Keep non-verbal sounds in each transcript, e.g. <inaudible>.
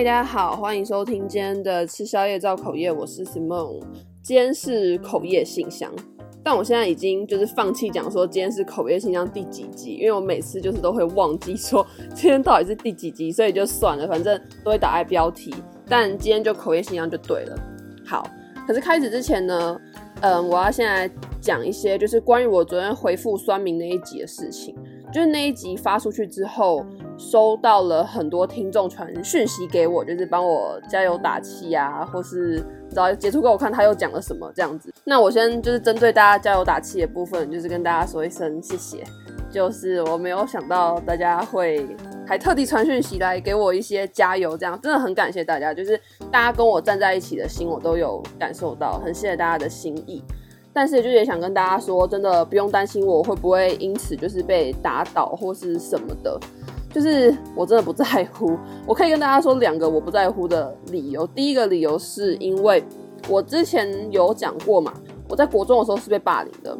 大家好，欢迎收听今天的吃宵夜造口业，我是 Simon。今天是口业信箱，但我现在已经就是放弃讲说今天是口业信箱第几集，因为我每次就是都会忘记说今天到底是第几集，所以就算了，反正都会打在标题。但今天就口业信箱就对了。好，可是开始之前呢，嗯，我要先来讲一些就是关于我昨天回复酸民那一集的事情。就是那一集发出去之后，收到了很多听众传讯息给我，就是帮我加油打气啊，或是找截图给我看他又讲了什么这样子。那我先就是针对大家加油打气的部分，就是跟大家说一声谢谢。就是我没有想到大家会还特地传讯息来给我一些加油，这样真的很感谢大家。就是大家跟我站在一起的心，我都有感受到，很谢谢大家的心意。但是就也想跟大家说，真的不用担心我会不会因此就是被打倒或是什么的，就是我真的不在乎。我可以跟大家说两个我不在乎的理由。第一个理由是因为我之前有讲过嘛，我在国中的时候是被霸凌的，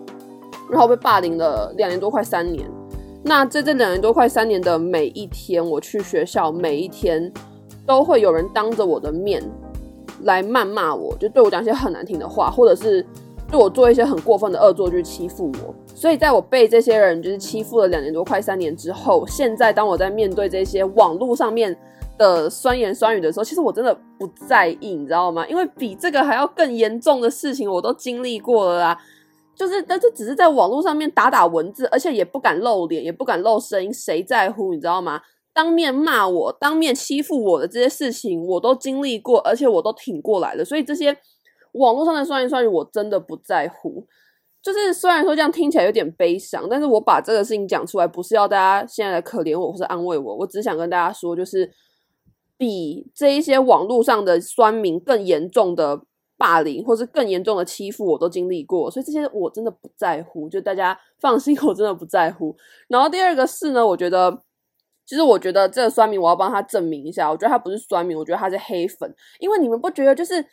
然后被霸凌了两年多快三年。那在这两年多快三年的每一天，我去学校每一天都会有人当着我的面来谩骂我，就对我讲一些很难听的话，或者是。对我做一些很过分的恶作剧欺负我，所以在我被这些人就是欺负了两年多快三年之后，现在当我在面对这些网络上面的酸言酸语的时候，其实我真的不在意，你知道吗？因为比这个还要更严重的事情我都经历过了啦。就是，但是只是在网络上面打打文字，而且也不敢露脸，也不敢露声音，谁在乎？你知道吗？当面骂我、当面欺负我的这些事情，我都经历过，而且我都挺过来了。所以这些。网络上的酸言酸语，我真的不在乎。就是虽然说这样听起来有点悲伤，但是我把这个事情讲出来，不是要大家现在来可怜我或是安慰我，我只想跟大家说，就是比这一些网络上的酸民更严重的霸凌，或是更严重的欺负，我都经历过，所以这些我真的不在乎。就大家 <laughs> 放心，我真的不在乎。然后第二个是呢，我觉得，其实我觉得这个酸民，我要帮他证明一下，我觉得他不是酸民，我觉得他是黑粉，因为你们不觉得就是。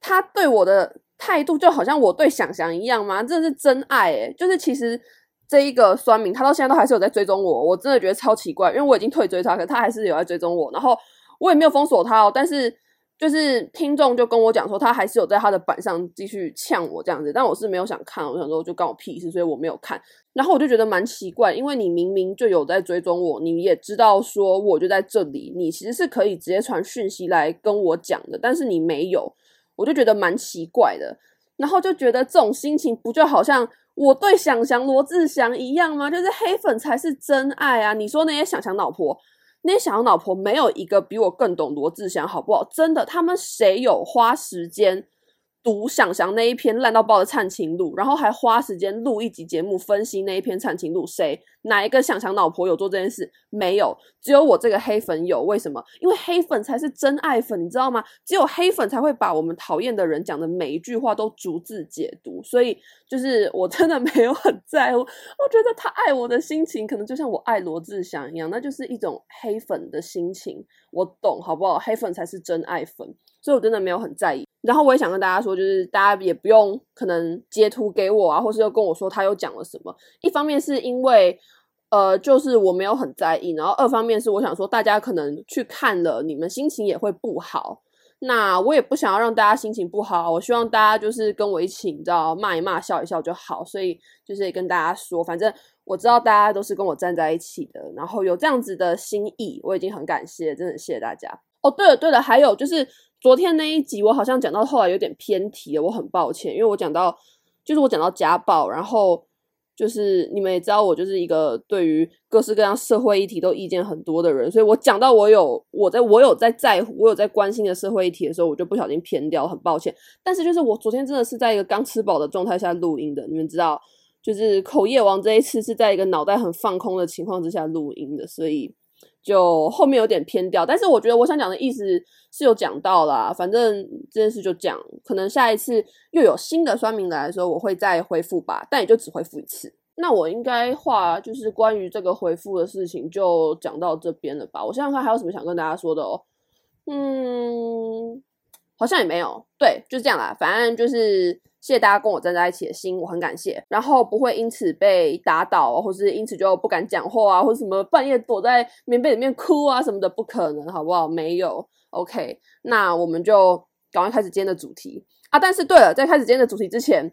他对我的态度就好像我对想翔一样吗？这是真爱诶、欸、就是其实这一个酸民，他到现在都还是有在追踪我，我真的觉得超奇怪，因为我已经退追他，可他还是有在追踪我。然后我也没有封锁他哦，但是就是听众就跟我讲说，他还是有在他的板上继续呛我这样子，但我是没有想看，我想说就关我屁事，所以我没有看。然后我就觉得蛮奇怪，因为你明明就有在追踪我，你也知道说我就在这里，你其实是可以直接传讯息来跟我讲的，但是你没有。我就觉得蛮奇怪的，然后就觉得这种心情不就好像我对想翔罗志祥一样吗？就是黑粉才是真爱啊！你说那些想翔老婆，那些想翔老婆没有一个比我更懂罗志祥，好不好？真的，他们谁有花时间？读想翔那一篇烂到爆的《灿情录》，然后还花时间录一集节目分析那一篇《灿情录》。谁哪一个想翔脑婆有做这件事？没有，只有我这个黑粉有。为什么？因为黑粉才是真爱粉，你知道吗？只有黑粉才会把我们讨厌的人讲的每一句话都逐字解读。所以，就是我真的没有很在乎。我觉得他爱我的心情，可能就像我爱罗志祥一样，那就是一种黑粉的心情。我懂，好不好？黑粉才是真爱粉，所以我真的没有很在意。然后我也想跟大家说，就是大家也不用可能截图给我啊，或是又跟我说他又讲了什么。一方面是因为，呃，就是我没有很在意，然后二方面是我想说，大家可能去看了，你们心情也会不好。那我也不想要让大家心情不好，我希望大家就是跟我一起，你知道，骂一骂，笑一笑就好。所以就是也跟大家说，反正我知道大家都是跟我站在一起的，然后有这样子的心意，我已经很感谢，真的谢谢大家。哦，对了对了，还有就是。昨天那一集我好像讲到后来有点偏题了，我很抱歉，因为我讲到就是我讲到家暴，然后就是你们也知道我就是一个对于各式各样社会议题都意见很多的人，所以我讲到我有我在我有在在乎我有在关心的社会议题的时候，我就不小心偏掉，很抱歉。但是就是我昨天真的是在一个刚吃饱的状态下录音的，你们知道，就是口业王这一次是在一个脑袋很放空的情况之下录音的，所以。就后面有点偏掉，但是我觉得我想讲的意思是有讲到啦。反正这件事就讲，可能下一次又有新的酸民来的时候，我会再回复吧，但也就只回复一次。那我应该话就是关于这个回复的事情就讲到这边了吧？我想想看还有什么想跟大家说的哦。嗯，好像也没有。对，就这样啦。反正就是。谢谢大家跟我站在一起的心，我很感谢。然后不会因此被打倒，或是因此就不敢讲话啊，或者什么半夜躲在棉被里面哭啊什么的，不可能，好不好？没有 OK，那我们就赶快开始今天的主题啊！但是对了，在开始今天的主题之前。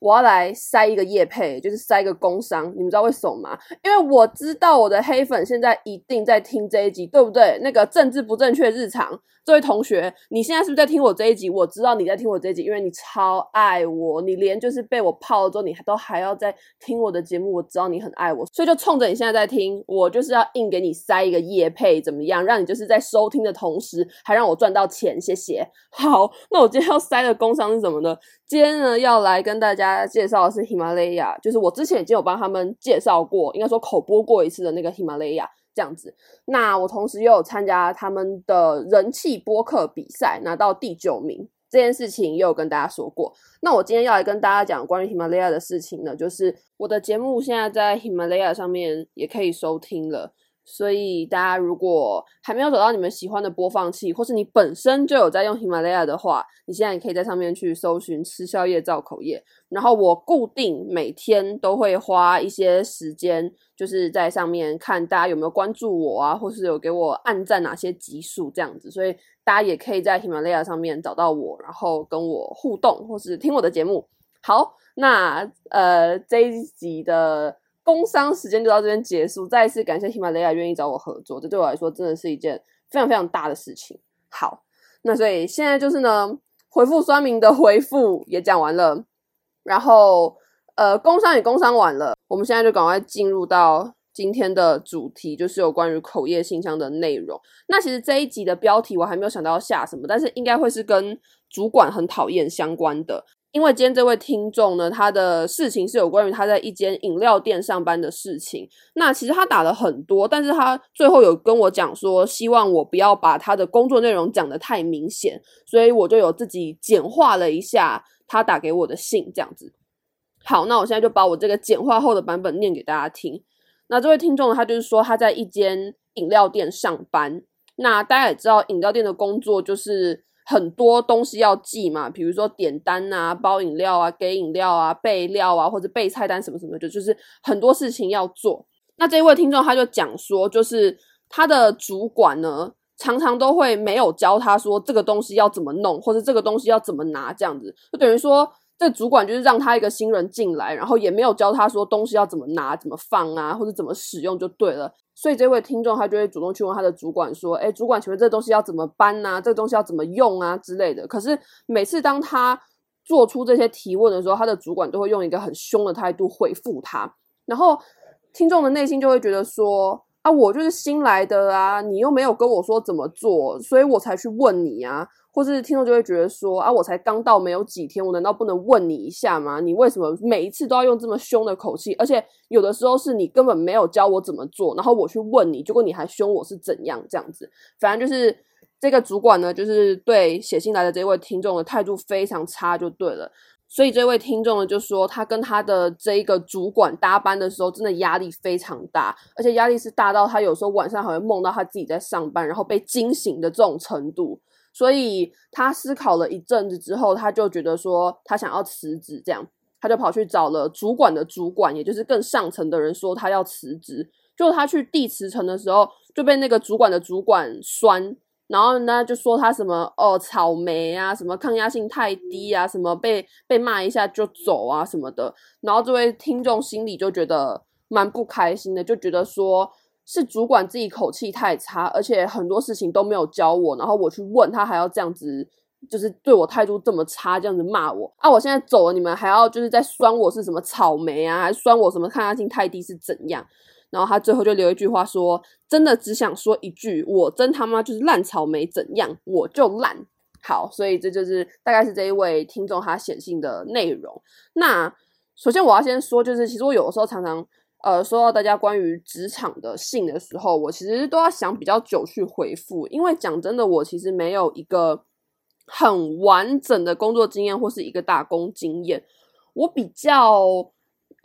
我要来塞一个业配，就是塞一个工商，你们知道为什么吗？因为我知道我的黑粉现在一定在听这一集，对不对？那个政治不正确日常，这位同学，你现在是不是在听我这一集？我知道你在听我这一集，因为你超爱我，你连就是被我泡了之后，你还都还要在听我的节目，我知道你很爱我，所以就冲着你现在在听，我就是要硬给你塞一个业配，怎么样？让你就是在收听的同时，还让我赚到钱，谢谢。好，那我今天要塞的工商是什么呢？今天呢，要来跟大家介绍的是喜马拉雅，就是我之前已经有帮他们介绍过，应该说口播过一次的那个喜马拉雅这样子。那我同时又有参加他们的人气播客比赛，拿到第九名，这件事情也有跟大家说过。那我今天要来跟大家讲关于喜马拉雅的事情呢，就是我的节目现在在喜马拉雅上面也可以收听了。所以大家如果还没有找到你们喜欢的播放器，或是你本身就有在用喜马拉雅的话，你现在也可以在上面去搜寻“吃宵夜造口业”。然后我固定每天都会花一些时间，就是在上面看大家有没有关注我啊，或是有给我按赞哪些集数这样子。所以大家也可以在喜马拉雅上面找到我，然后跟我互动，或是听我的节目。好，那呃这一集的。工商时间就到这边结束，再一次感谢喜马拉雅愿意找我合作，这对我来说真的是一件非常非常大的事情。好，那所以现在就是呢，回复酸民的回复也讲完了，然后呃，工商也工商完了，我们现在就赶快进入到今天的主题，就是有关于口业信箱的内容。那其实这一集的标题我还没有想到要下什么，但是应该会是跟主管很讨厌相关的。因为今天这位听众呢，他的事情是有关于他在一间饮料店上班的事情。那其实他打了很多，但是他最后有跟我讲说，希望我不要把他的工作内容讲得太明显，所以我就有自己简化了一下他打给我的信，这样子。好，那我现在就把我这个简化后的版本念给大家听。那这位听众呢，他就是说他在一间饮料店上班。那大家也知道，饮料店的工作就是。很多东西要记嘛，比如说点单啊、包饮料啊、给饮料啊、备料啊，或者备菜单什么什么的，就就是很多事情要做。那这位听众他就讲说，就是他的主管呢，常常都会没有教他说这个东西要怎么弄，或者这个东西要怎么拿，这样子就等于说。这主管就是让他一个新人进来，然后也没有教他说东西要怎么拿、怎么放啊，或者怎么使用就对了。所以这位听众他就会主动去问他的主管说：“哎，主管，请问这个东西要怎么搬啊？这个东西要怎么用啊之类的。”可是每次当他做出这些提问的时候，他的主管都会用一个很凶的态度回复他，然后听众的内心就会觉得说：“啊，我就是新来的啊，你又没有跟我说怎么做，所以我才去问你啊。”或是听众就会觉得说啊，我才刚到没有几天，我难道不能问你一下吗？你为什么每一次都要用这么凶的口气？而且有的时候是你根本没有教我怎么做，然后我去问你，结果你还凶我是怎样这样子？反正就是这个主管呢，就是对写信来的这位听众的态度非常差，就对了。所以这位听众呢就说，他跟他的这一个主管搭班的时候，真的压力非常大，而且压力是大到他有时候晚上还会梦到他自己在上班，然后被惊醒的这种程度。所以他思考了一阵子之后，他就觉得说他想要辞职，这样他就跑去找了主管的主管，也就是更上层的人，说他要辞职。就他去递辞呈的时候，就被那个主管的主管酸，然后呢就说他什么哦草莓啊，什么抗压性太低啊，什么被被骂一下就走啊什么的。然后这位听众心里就觉得蛮不开心的，就觉得说。是主管自己口气太差，而且很多事情都没有教我，然后我去问他还要这样子，就是对我态度这么差，这样子骂我啊！我现在走了，你们还要就是在酸我是什么草莓啊，还是酸我什么抗压性太低是怎样？然后他最后就留一句话说：“真的只想说一句，我真他妈就是烂草莓，怎样我就烂。”好，所以这就是大概是这一位听众他写信的内容。那首先我要先说，就是其实我有的时候常常。呃，收到大家关于职场的信的时候，我其实都要想比较久去回复，因为讲真的，我其实没有一个很完整的工作经验或是一个打工经验。我比较，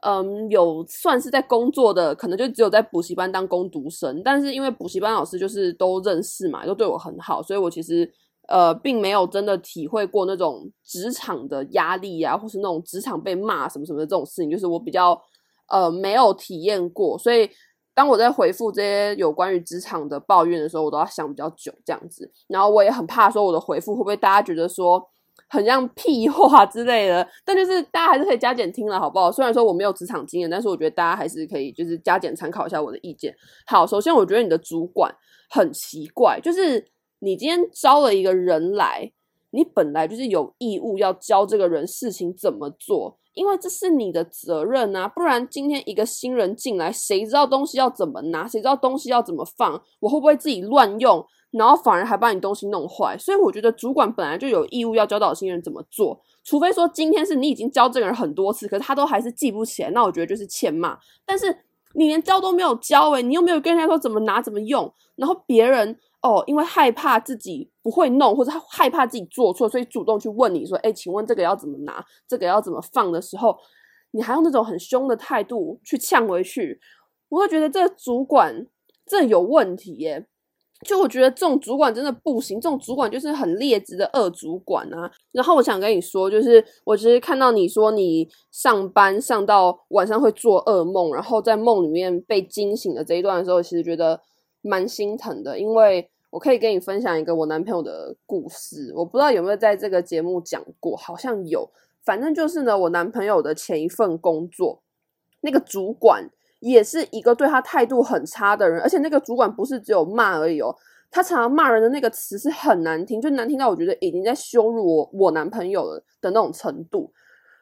嗯，有算是在工作的，可能就只有在补习班当工读生，但是因为补习班老师就是都认识嘛，都对我很好，所以我其实呃，并没有真的体会过那种职场的压力啊，或是那种职场被骂什么什么的这种事情，就是我比较。呃，没有体验过，所以当我在回复这些有关于职场的抱怨的时候，我都要想比较久这样子。然后我也很怕说我的回复会不会大家觉得说很像屁话之类的。但就是大家还是可以加减听了，好不好？虽然说我没有职场经验，但是我觉得大家还是可以就是加减参考一下我的意见。好，首先我觉得你的主管很奇怪，就是你今天招了一个人来，你本来就是有义务要教这个人事情怎么做。因为这是你的责任啊，不然今天一个新人进来，谁知道东西要怎么拿？谁知道东西要怎么放？我会不会自己乱用，然后反而还把你东西弄坏？所以我觉得主管本来就有义务要教导新人怎么做，除非说今天是你已经教这个人很多次，可是他都还是记不起来，那我觉得就是欠骂。但是你连教都没有教，诶，你又没有跟人家说怎么拿怎么用，然后别人。哦，因为害怕自己不会弄，或者害怕自己做错，所以主动去问你说：“哎，请问这个要怎么拿？这个要怎么放？”的时候，你还用那种很凶的态度去呛回去，我会觉得这个主管这有问题耶。就我觉得这种主管真的不行，这种主管就是很劣质的恶主管啊。然后我想跟你说，就是我其实看到你说你上班上到晚上会做噩梦，然后在梦里面被惊醒的这一段的时候，其实觉得蛮心疼的，因为。我可以跟你分享一个我男朋友的故事，我不知道有没有在这个节目讲过，好像有。反正就是呢，我男朋友的前一份工作，那个主管也是一个对他态度很差的人，而且那个主管不是只有骂而已哦，他常常骂人的那个词是很难听，就难听到我觉得已经在羞辱我我男朋友了的那种程度。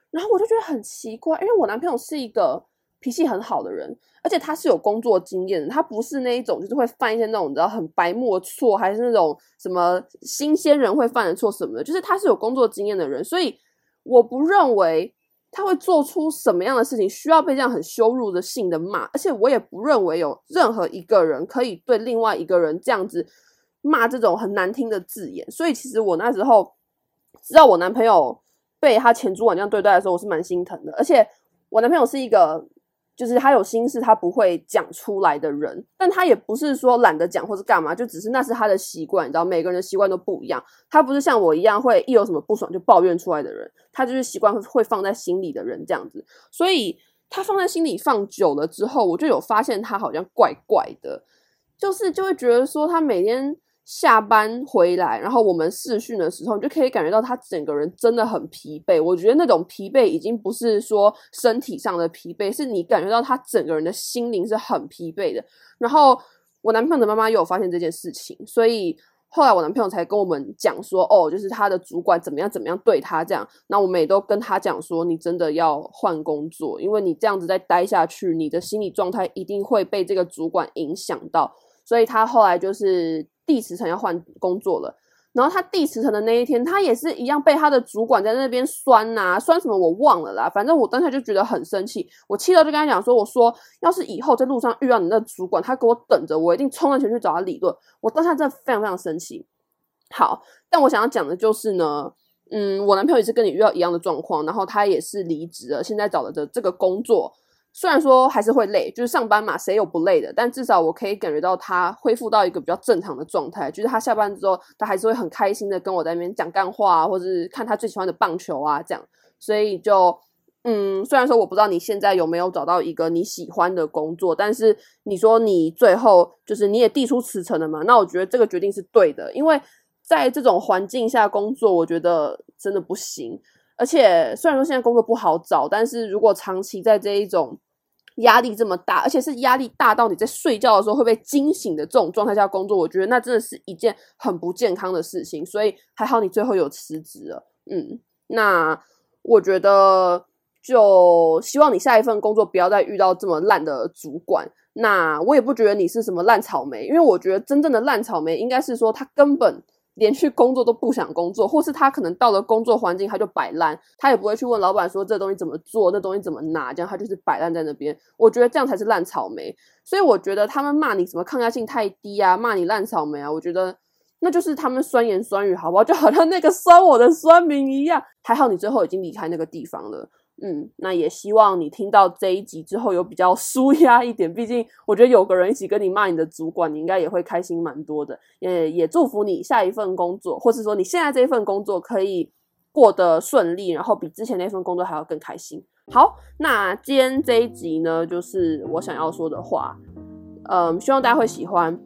然后我就觉得很奇怪，因为我男朋友是一个。脾气很好的人，而且他是有工作经验的，他不是那一种就是会犯一些那种你知道很白目错，还是那种什么新鲜人会犯的错什么的，就是他是有工作经验的人，所以我不认为他会做出什么样的事情需要被这样很羞辱的性的骂，而且我也不认为有任何一个人可以对另外一个人这样子骂这种很难听的字眼，所以其实我那时候知道我男朋友被他前主管这样对待的时候，我是蛮心疼的，而且我男朋友是一个。就是他有心事，他不会讲出来的人，但他也不是说懒得讲或是干嘛，就只是那是他的习惯，你知道，每个人的习惯都不一样。他不是像我一样会一有什么不爽就抱怨出来的人，他就是习惯会放在心里的人这样子。所以他放在心里放久了之后，我就有发现他好像怪怪的，就是就会觉得说他每天。下班回来，然后我们试训的时候，你就可以感觉到他整个人真的很疲惫。我觉得那种疲惫已经不是说身体上的疲惫，是你感觉到他整个人的心灵是很疲惫的。然后我男朋友的妈妈也有发现这件事情，所以后来我男朋友才跟我们讲说，哦，就是他的主管怎么样怎么样对他这样。那我们也都跟他讲说，你真的要换工作，因为你这样子再待下去，你的心理状态一定会被这个主管影响到。所以他后来就是。递辞呈要换工作了，然后他递辞呈的那一天，他也是一样被他的主管在那边酸呐、啊，酸什么我忘了啦。反正我当下就觉得很生气，我气到就跟他讲说：“我说要是以后在路上遇到你那主管，他给我等着，我一定冲上前去找他理论。”我当下真的非常非常生气。好，但我想要讲的就是呢，嗯，我男朋友也是跟你遇到一样的状况，然后他也是离职了，现在找的这个工作。虽然说还是会累，就是上班嘛，谁有不累的？但至少我可以感觉到他恢复到一个比较正常的状态，就是他下班之后，他还是会很开心的跟我在那边讲干话，或者是看他最喜欢的棒球啊，这样。所以就，嗯，虽然说我不知道你现在有没有找到一个你喜欢的工作，但是你说你最后就是你也递出辞呈了嘛？那我觉得这个决定是对的，因为在这种环境下工作，我觉得真的不行。而且虽然说现在工作不好找，但是如果长期在这一种压力这么大，而且是压力大到你在睡觉的时候会被惊醒的这种状态下工作，我觉得那真的是一件很不健康的事情。所以还好你最后有辞职了，嗯，那我觉得就希望你下一份工作不要再遇到这么烂的主管。那我也不觉得你是什么烂草莓，因为我觉得真正的烂草莓应该是说他根本。连去工作都不想工作，或是他可能到了工作环境他就摆烂，他也不会去问老板说这东西怎么做，那东西怎么拿，这样他就是摆烂在那边。我觉得这样才是烂草莓。所以我觉得他们骂你什么抗压性太低啊，骂你烂草莓啊，我觉得那就是他们酸言酸语，好不好？就好像那个酸我的酸民一样。还好你最后已经离开那个地方了。嗯，那也希望你听到这一集之后有比较舒压一点。毕竟我觉得有个人一起跟你骂你的主管，你应该也会开心蛮多的。也也祝福你下一份工作，或是说你现在这一份工作可以过得顺利，然后比之前那份工作还要更开心。好，那今天这一集呢，就是我想要说的话。嗯，希望大家会喜欢。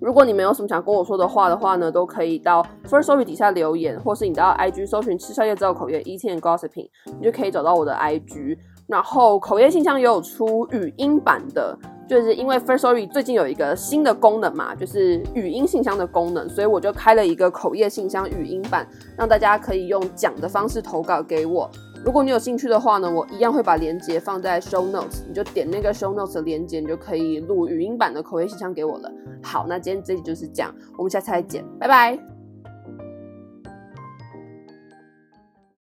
如果你们有什么想跟我说的话的话呢，都可以到 First Story 底下留言，或是你到 IG 搜寻“吃宵夜之后口业 E T N Gossiping，你就可以找到我的 IG。然后口业信箱也有出语音版的，就是因为 Firstory 最近有一个新的功能嘛，就是语音信箱的功能，所以我就开了一个口业信箱语音版，让大家可以用讲的方式投稿给我。如果你有兴趣的话呢，我一样会把链接放在 show notes，你就点那个 show notes 的链接，你就可以录语音版的口业信箱给我了。好，那今天这集就是这样，我们下次再见，拜拜。